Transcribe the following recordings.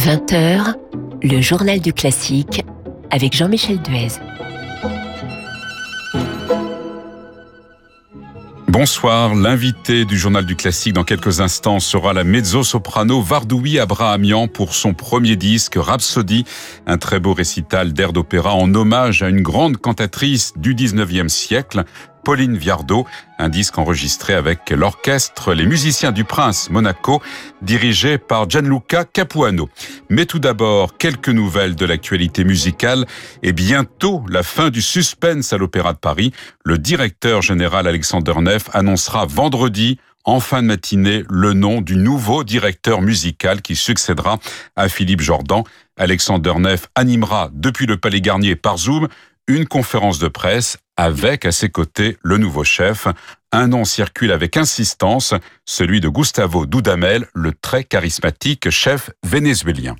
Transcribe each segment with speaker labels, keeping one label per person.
Speaker 1: 20h, le journal du classique avec Jean-Michel Duez.
Speaker 2: Bonsoir, l'invité du journal du classique dans quelques instants sera la mezzo-soprano Vardoui Abrahamian pour son premier disque Rhapsody, un très beau récital d'air d'opéra en hommage à une grande cantatrice du 19e siècle, Pauline Viardot, un disque enregistré avec l'orchestre Les Musiciens du Prince Monaco, dirigé par Gianluca Capuano. Mais tout d'abord, quelques nouvelles de l'actualité musicale et bientôt la fin du suspense à l'Opéra de Paris. Le directeur général Alexander Neff annoncera vendredi en fin de matinée le nom du nouveau directeur musical qui succédera à Philippe Jordan. Alexander Neff animera depuis le Palais Garnier par Zoom une conférence de presse avec à ses côtés le nouveau chef. Un nom circule avec insistance, celui de Gustavo Dudamel, le très charismatique chef vénézuélien.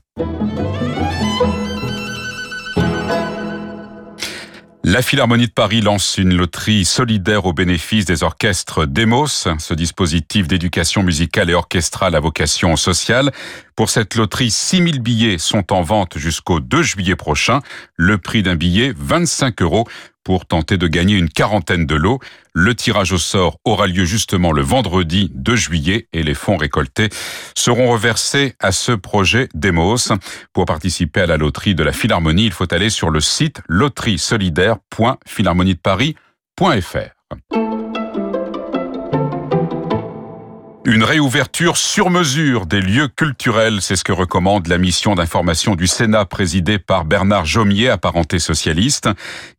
Speaker 2: La Philharmonie de Paris lance une loterie solidaire au bénéfice des orchestres Demos, ce dispositif d'éducation musicale et orchestrale à vocation sociale. Pour cette loterie, 6000 billets sont en vente jusqu'au 2 juillet prochain. Le prix d'un billet, 25 euros pour tenter de gagner une quarantaine de lots. Le tirage au sort aura lieu justement le vendredi 2 juillet et les fonds récoltés seront reversés à ce projet Demos. Pour participer à la loterie de la Philharmonie, il faut aller sur le site loteriesolidaire.philharmoniedeparis.fr. Une réouverture sur mesure des lieux culturels, c'est ce que recommande la mission d'information du Sénat présidée par Bernard Jomier, apparenté socialiste.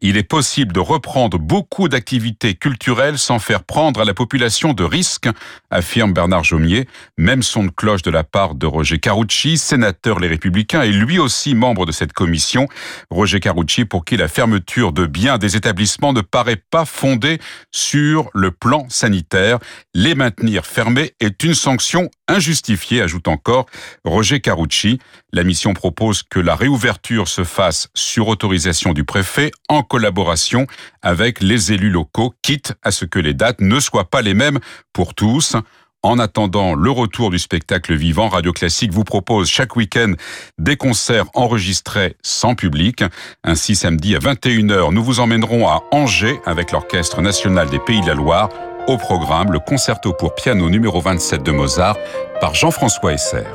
Speaker 2: Il est possible de reprendre beaucoup d'activités culturelles sans faire prendre à la population de risques, affirme Bernard Jomier. Même son de cloche de la part de Roger Carucci, sénateur Les Républicains et lui aussi membre de cette commission. Roger Carucci pour qui la fermeture de biens des établissements ne paraît pas fondée sur le plan sanitaire. Les maintenir fermés est une sanction injustifiée, ajoute encore Roger Carucci. La mission propose que la réouverture se fasse sur autorisation du préfet en collaboration avec les élus locaux, quitte à ce que les dates ne soient pas les mêmes pour tous. En attendant le retour du spectacle vivant, Radio Classique vous propose chaque week-end des concerts enregistrés sans public. Ainsi, samedi à 21h, nous vous emmènerons à Angers avec l'Orchestre national des Pays de la Loire au programme, le concerto pour piano numéro 27 de Mozart par Jean-François Esser.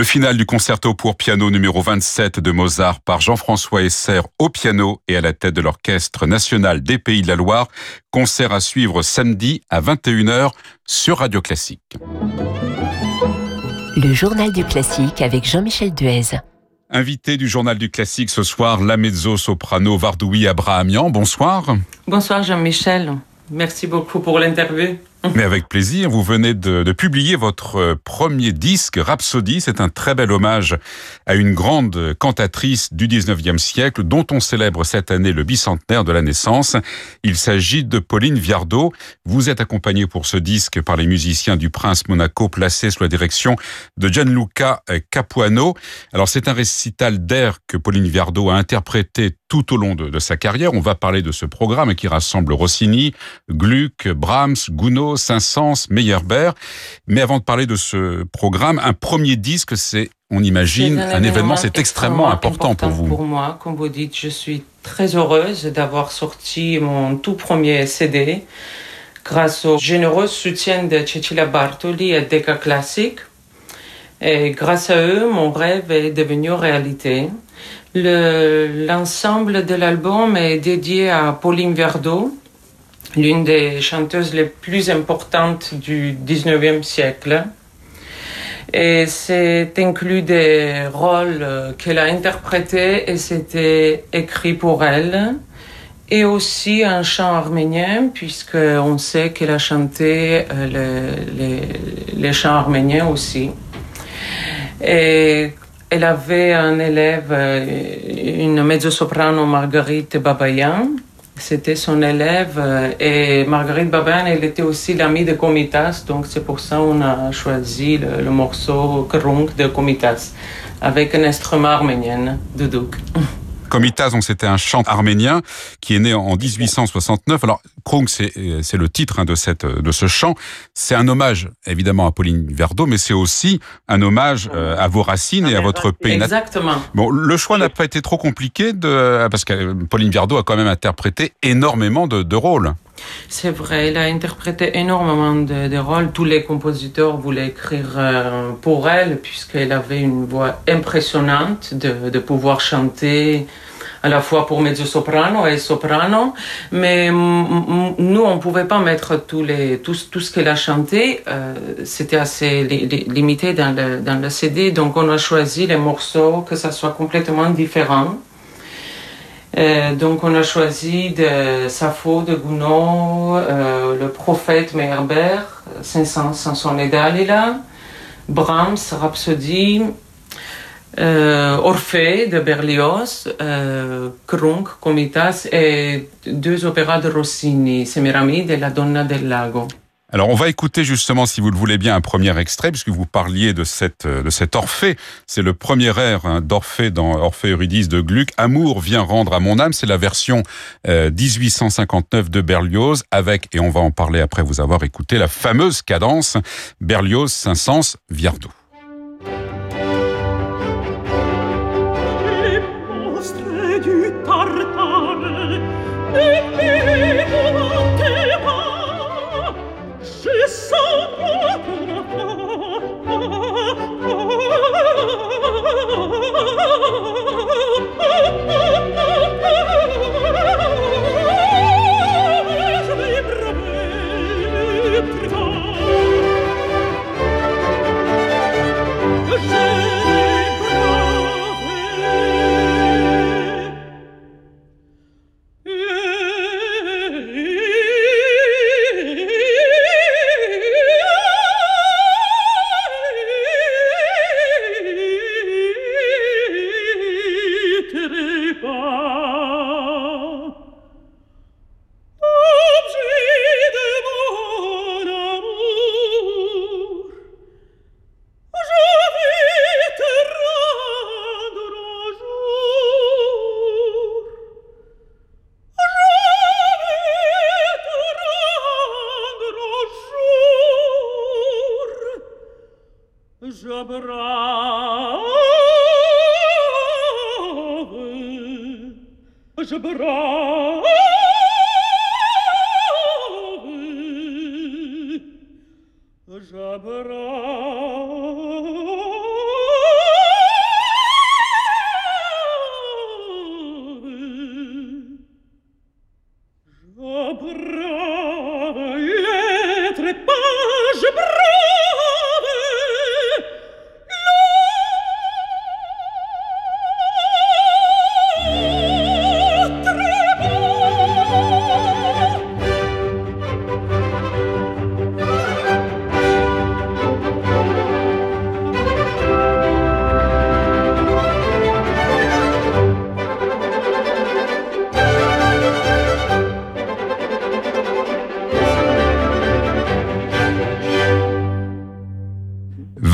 Speaker 2: Le final du concerto pour piano numéro 27 de Mozart par Jean-François Esser au piano et à la tête de l'Orchestre national des Pays de la Loire. Concert à suivre samedi à 21h sur Radio Classique.
Speaker 1: Le journal du classique avec Jean-Michel Duez.
Speaker 2: Invité du journal du classique ce soir, la mezzo-soprano Vardoui Abrahamian. Bonsoir.
Speaker 3: Bonsoir Jean-Michel. Merci beaucoup pour l'interview.
Speaker 2: Mais avec plaisir, vous venez de, de, publier votre euh, premier disque, Rhapsody. C'est un très bel hommage à une grande cantatrice du 19e siècle dont on célèbre cette année le bicentenaire de la naissance. Il s'agit de Pauline Viardot. Vous êtes accompagné pour ce disque par les musiciens du Prince Monaco placés sous la direction de Gianluca Capuano. Alors c'est un récital d'air que Pauline Viardot a interprété tout au long de, de sa carrière. On va parler de ce programme qui rassemble Rossini, Gluck, Brahms, Gounod, Saint-Saëns, Meyerbeer. Mais avant de parler de ce programme, un premier disque, c'est, on imagine, un, un événement, c'est extrêmement important,
Speaker 3: important,
Speaker 2: pour vous.
Speaker 3: Pour moi, comme vous dites, je suis très heureuse d'avoir sorti mon tout premier CD grâce au généreux soutien de Cecilia Bartoli et Decca Classic. Et grâce à eux, mon rêve est devenu réalité. L'ensemble de l'album est dédié à Pauline Viardot, l'une des chanteuses les plus importantes du 19e siècle. Et c'est inclus des rôles qu'elle a interprétés et c'était écrit pour elle. Et aussi un chant arménien, puisqu'on sait qu'elle a chanté les, les, les, chants arméniens aussi. Et elle avait un élève, une mezzo-soprano Marguerite Babayan, c'était son élève et Marguerite Babin, elle était aussi l'amie de Komitas, donc c'est pour ça qu'on a choisi le, morceau Krunk de Komitas avec un instrument arménien, Doudouk.
Speaker 2: Komitas, donc c'était un chant arménien qui est né en 1869. Alors Krunk, c'est le titre hein, de cette de ce chant. C'est un hommage évidemment à Pauline Viardot, mais c'est aussi un hommage euh, à vos racines et à votre pays.
Speaker 3: Exactement.
Speaker 2: Bon, le choix n'a pas été trop compliqué de parce que Pauline Viardot a quand même interprété énormément de, de rôles.
Speaker 3: C'est vrai, il a interprété énormément de, rôles. Tous les compositeurs voulaient écrire euh, pour elle, puisqu'elle avait une voix impressionnante de, pouvoir chanter à la fois pour mezzo-soprano et soprano. Mais nous, on ne pouvait pas mettre tout, ce qu'elle a chanté. Euh, C'était assez li limité dans le, dans le CD. Donc, on a choisi les morceaux que ça soit complètement différent. Euh, donc on a choisi de Sappho de Gounod, euh, le prophète Meyerbeer, Saint-Saëns, Brahms, Rhapsodie, euh, Orphée de Berlioz, Krunk, Comitas et deux opéras de Rossini, Semiramide et La Donna del Lago.
Speaker 2: Alors on va écouter justement, si vous le voulez bien, un premier extrait, puisque vous parliez de, cette, de cet Orphée. C'est le premier air hein, d'Orphée dans Orphée Eurydice de Gluck. Amour vient rendre à mon âme. C'est la version euh, 1859 de Berlioz, avec, et on va en parler après vous avoir écouté, la fameuse cadence Berlioz,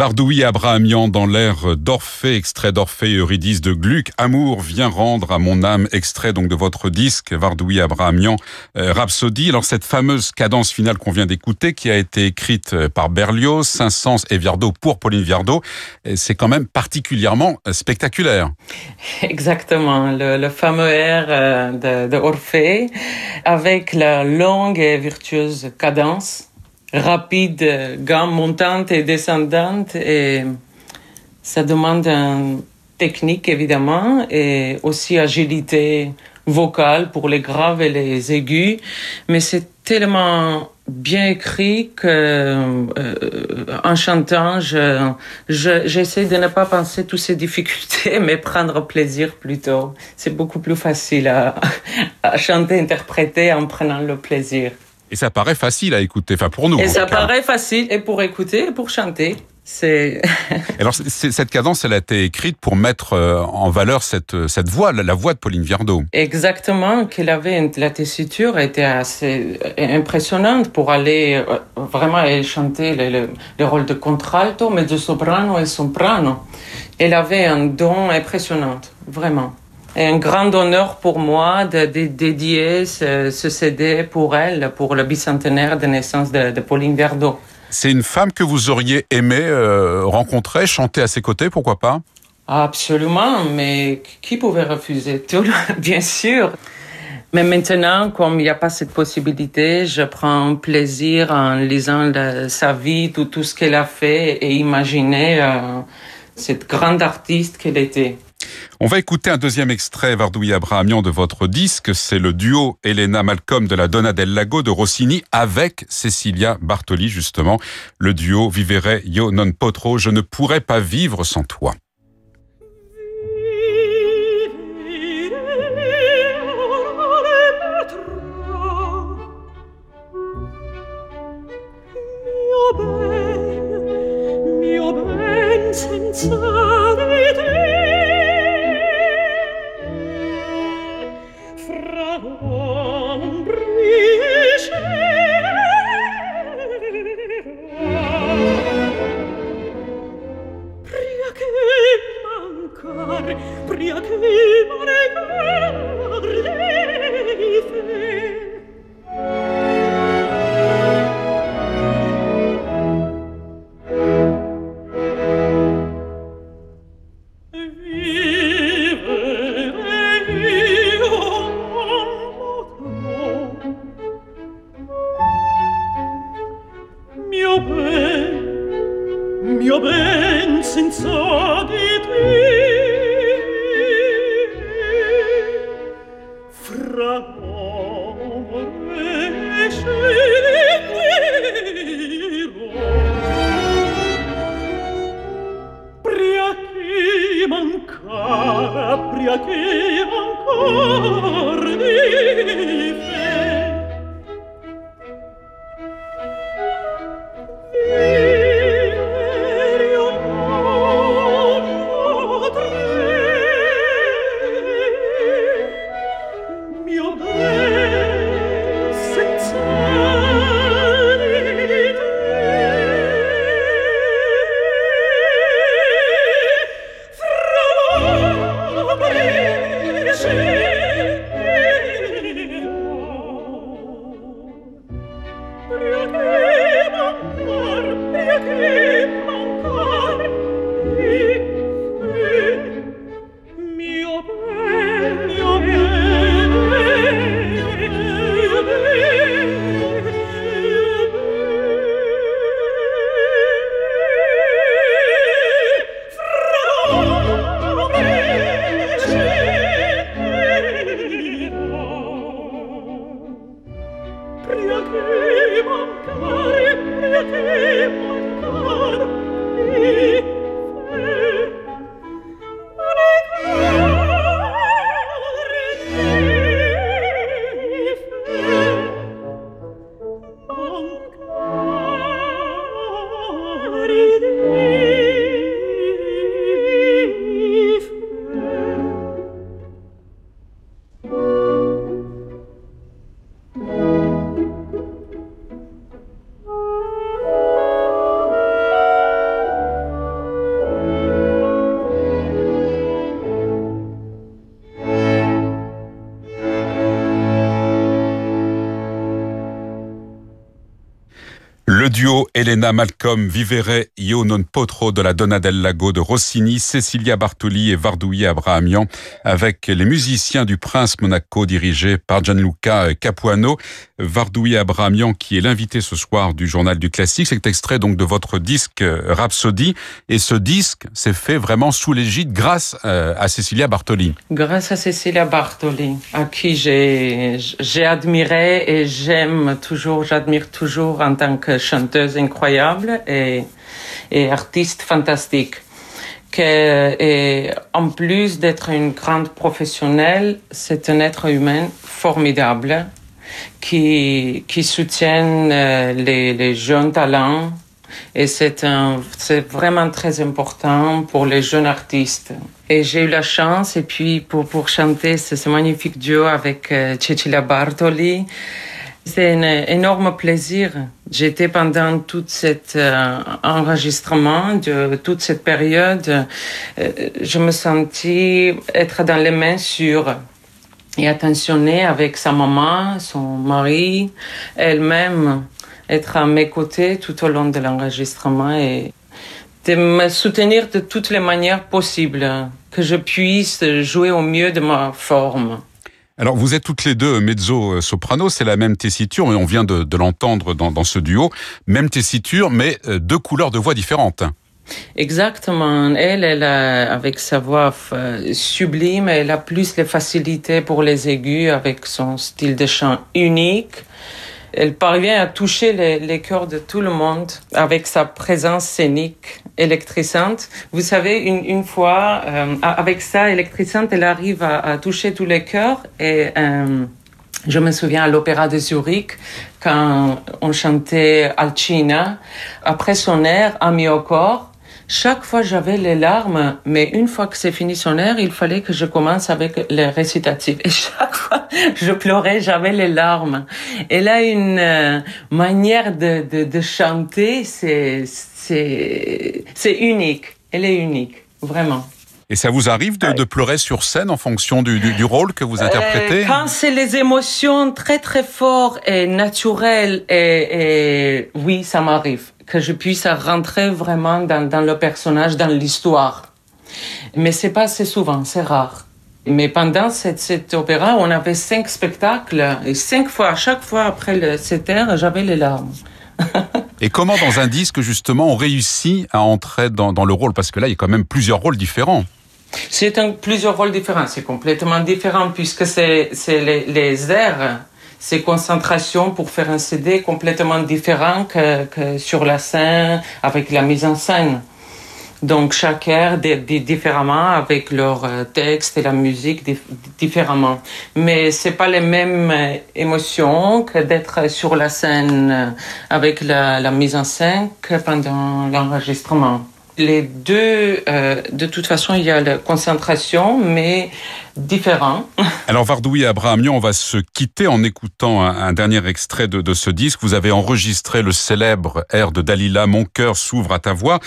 Speaker 4: Bardouille Abrahamian dans l'air d'Orphée, extrait d'Orphée Eurydice de Gluck. Amour vient rendre à mon âme, extrait donc de votre disque, Bardouille Abrahamian, euh, Rhapsody. Alors cette fameuse cadence finale qu'on vient d'écouter, qui a été écrite euh, par Berlioz, Saint-Saëns et Viardot pour Pauline Viardot, euh, c'est quand même particulièrement spectaculaire.
Speaker 3: Exactement, le, fameux air de, de avec la longue et virtueuse cadence rapide, gamme montante et descendante. Et ça demande une technique, évidemment, et aussi agilité vocale pour les graves et les aigus. Mais c'est tellement bien écrit que euh, en chantant, j'essaie de ne pas penser toutes ces difficultés, mais prendre plaisir plutôt. C'est beaucoup plus facile à, à chanter, interpréter en prenant le plaisir.
Speaker 4: Et ça paraît facile à écouter, enfin pour nous.
Speaker 3: Et ça paraît facile, et pour écouter, et pour chanter. C'est.
Speaker 4: Alors cette cadence, elle a été écrite pour mettre euh, en valeur cette cette voix, la, voix de Pauline Viardot.
Speaker 3: Exactement, qu'elle avait une, la tessiture était assez impressionnante pour aller euh, vraiment chanter le, le, rôle de contralto, mais de soprano et soprano. Elle avait un don impressionnant, vraiment un grand honneur pour moi de, dédier ce, CD pour elle, pour le bicentenaire de naissance de, Pauline Verdot.
Speaker 4: C'est une femme que vous auriez aimé euh, rencontrer, chanter à ses côtés, pourquoi pas?
Speaker 3: Absolument, mais qui pouvait refuser Tout, bien sûr. Mais maintenant, comme il n'y a pas cette possibilité, je prends plaisir en lisant sa vie, tout, tout ce qu'elle a fait et imaginer euh, cette grande artiste qu'elle était.
Speaker 4: On va écouter un deuxième extrait, Vardoui Abrahamian, de votre disque. C'est le duo Elena Malcolm de la Donna del Lago de Rossini avec Cecilia Bartoli, justement. Le duo Vivere io non potro, je ne pourrais pas vivre sans toi.
Speaker 2: ragu cara pria che ancor di fe Le duo Elena Malcolm Vivere Io non potro de la Donna del Lago de Rossini, Cecilia Bartoli et Vardouillet Abrahamian avec les musiciens du Prince Monaco dirigés par Gianluca Capuano. Vardouillet Abrahamian qui est l'invité ce soir du journal du classique. C'est extrait donc de votre disque Rhapsody et ce disque s'est fait vraiment sous l'égide grâce euh, à Cecilia Bartoli.
Speaker 3: Grâce à Cecilia Bartoli à qui j'ai admiré et j'aime toujours, j'admire toujours en tant que chanteuse incroyable et, et artiste fantastique. Que, et en plus d'être une grande professionnelle, c'est un être humain formidable qui, qui soutient euh, les, jeunes talents. Et c'est vraiment très important pour les jeunes artistes. Et j'ai eu la chance, et puis pour, pour chanter ce, ce magnifique duo avec euh, Cecilia Bartoli, c'est un énorme plaisir. J'étais pendant tout cet euh, enregistrement, de toute cette période, euh, je me sentis être dans les mains sûres et attentionnée avec sa maman, son mari, elle-même, être à mes côtés tout au long de l'enregistrement et de me soutenir de toutes les manières possibles, que je puisse jouer au mieux de ma forme.
Speaker 2: Alors vous êtes toutes les deux mezzo-soprano, c'est la même tessiture, et on vient de, l'entendre dans, ce duo. Même tessiture, mais euh, deux couleurs de voix différentes.
Speaker 3: Exactement. Elle, elle a, avec sa voix sublime, elle a plus les facilités pour les aigus avec son style de chant unique elle parvient à toucher les, les, cœurs de tout le monde avec sa présence scénique électrisante. Vous savez, une, une fois, euh, avec ça électrisante, elle arrive à, à, toucher tous les cœurs et euh, je me souviens à l'Opéra de Zurich, quand on chantait Alcina, après son air, Ami au corps, chaque fois j'avais les larmes, mais une fois que c'est fini son air, il fallait que je commence avec les récitatifs. Et chaque fois je pleurais, j'avais les larmes. Elle a une euh, manière de, de, de chanter, c'est, c'est unique. Elle est unique, vraiment.
Speaker 2: Et ça vous arrive de, de, pleurer sur scène en fonction du, du, du rôle que vous interprétez
Speaker 3: euh, Quand c'est les émotions très très fortes et naturelles, et, et oui, ça m'arrive que je puisse rentrer vraiment dans, dans le personnage, dans l'histoire. Mais c'est pas assez souvent, c'est rare. Mais pendant cette, cet opéra, on avait cinq spectacles et cinq fois, à chaque fois après le, cette ère, j'avais les larmes.
Speaker 2: et comment dans un disque justement on réussit à entrer dans, dans le rôle? Parce que là, il y a quand même plusieurs rôles différents.
Speaker 3: C'est plusieurs rôles différents, c'est complètement différent puisque c'est les, les airs ces concentrations pour faire un CD complètement différent que, que, sur la scène avec la mise en scène. Donc chaque air différemment avec leur euh, texte et la musique différemment. Mais c'est pas les mêmes euh, émotions que d'être sur la scène euh, avec la, la mise en scène que pendant l'enregistrement. Les deux, euh, de toute façon, il y a la concentration, mais différent.
Speaker 2: Alors Vardoui et Abrahamian, on va se quitter en écoutant un, un dernier extrait de, de, ce disque. Vous avez enregistré le célèbre air de Dalila, Mon cœur s'ouvre à ta voix.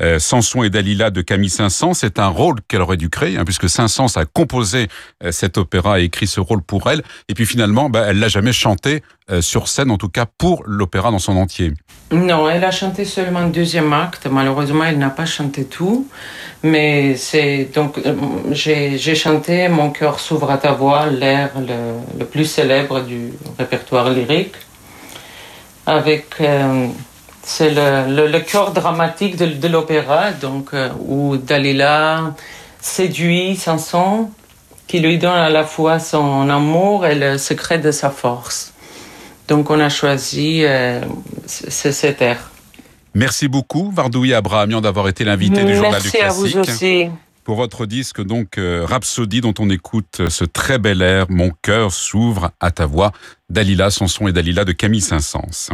Speaker 2: Euh, Samson et Dalila de Camille Saint-Saëns, c'est un rôle qu'elle aurait dû créer, hein, puisque Saint-Saëns a composé euh, cet opéra et écrit ce rôle pour elle. Et puis finalement, bah, elle l'a jamais chanté euh, sur scène, en tout cas pour l'opéra dans son entier.
Speaker 3: Non, elle a chanté seulement le deuxième acte. Malheureusement, elle n'a pas chanté tout. Mais c'est donc euh, j'ai chanté Mon cœur s'ouvre à ta voix, l'air le, le, plus célèbre du répertoire lyrique, avec euh, c'est le, le, le, cœur dramatique de, de l'opéra, donc euh, où Dalila séduit Samson, qui lui donne à la fois son amour et le secret de sa force. Donc on a choisi euh, cet air.
Speaker 2: Merci beaucoup, Vardoui Abrahamian, d'avoir été l'invité du Journal
Speaker 3: Merci
Speaker 2: du Classique.
Speaker 3: Merci à vous aussi.
Speaker 2: Pour votre disque, donc, euh, Rhapsody, dont on écoute ce très bel air, Mon cœur s'ouvre à ta voix, Dalila, Sanson et Dalila de Camille Saint-Saëns.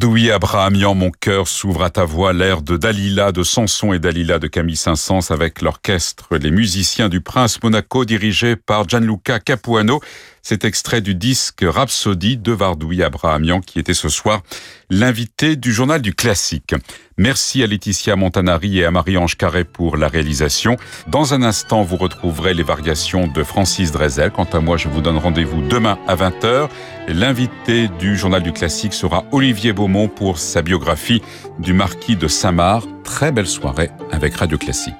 Speaker 2: Vardouille Abrahamian, mon cœur s'ouvre à ta voix, l'air de Dalila de Samson et Dalila de Camille Saint-Saëns avec l'orchestre Les musiciens du Prince Monaco dirigé par Gianluca Capuano. C'est extrait du disque Rhapsody de Vardouille Abrahamian qui était ce soir l'invité du journal du classique. Merci à Laetitia Montanari et à Marie-Ange Carré pour la réalisation. Dans un instant, vous retrouverez les variations de Francis Drezel. Quant à moi, je vous donne rendez-vous demain à 20h. L'invité du journal du classique sera Olivier Beaumont pour sa biographie du marquis de Saint-Marc. Très belle soirée avec Radio Classique.